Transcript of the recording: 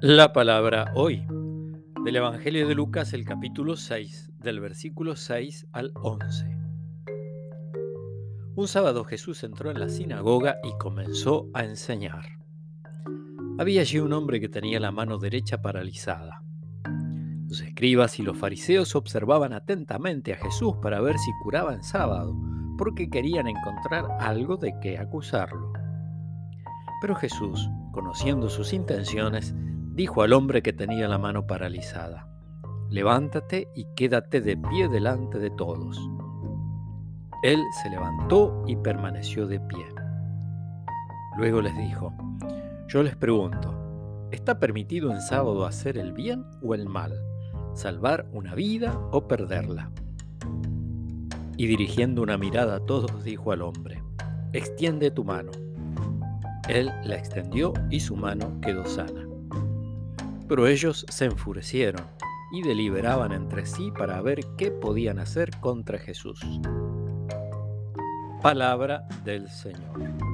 La palabra hoy del Evangelio de Lucas, el capítulo 6, del versículo 6 al 11. Un sábado Jesús entró en la sinagoga y comenzó a enseñar. Había allí un hombre que tenía la mano derecha paralizada. Los escribas y los fariseos observaban atentamente a Jesús para ver si curaba en sábado, porque querían encontrar algo de qué acusarlo. Pero Jesús, conociendo sus intenciones, dijo al hombre que tenía la mano paralizada, levántate y quédate de pie delante de todos. Él se levantó y permaneció de pie. Luego les dijo, yo les pregunto, ¿está permitido en sábado hacer el bien o el mal, salvar una vida o perderla? Y dirigiendo una mirada a todos dijo al hombre, extiende tu mano. Él la extendió y su mano quedó sana. Pero ellos se enfurecieron y deliberaban entre sí para ver qué podían hacer contra Jesús. Palabra del Señor.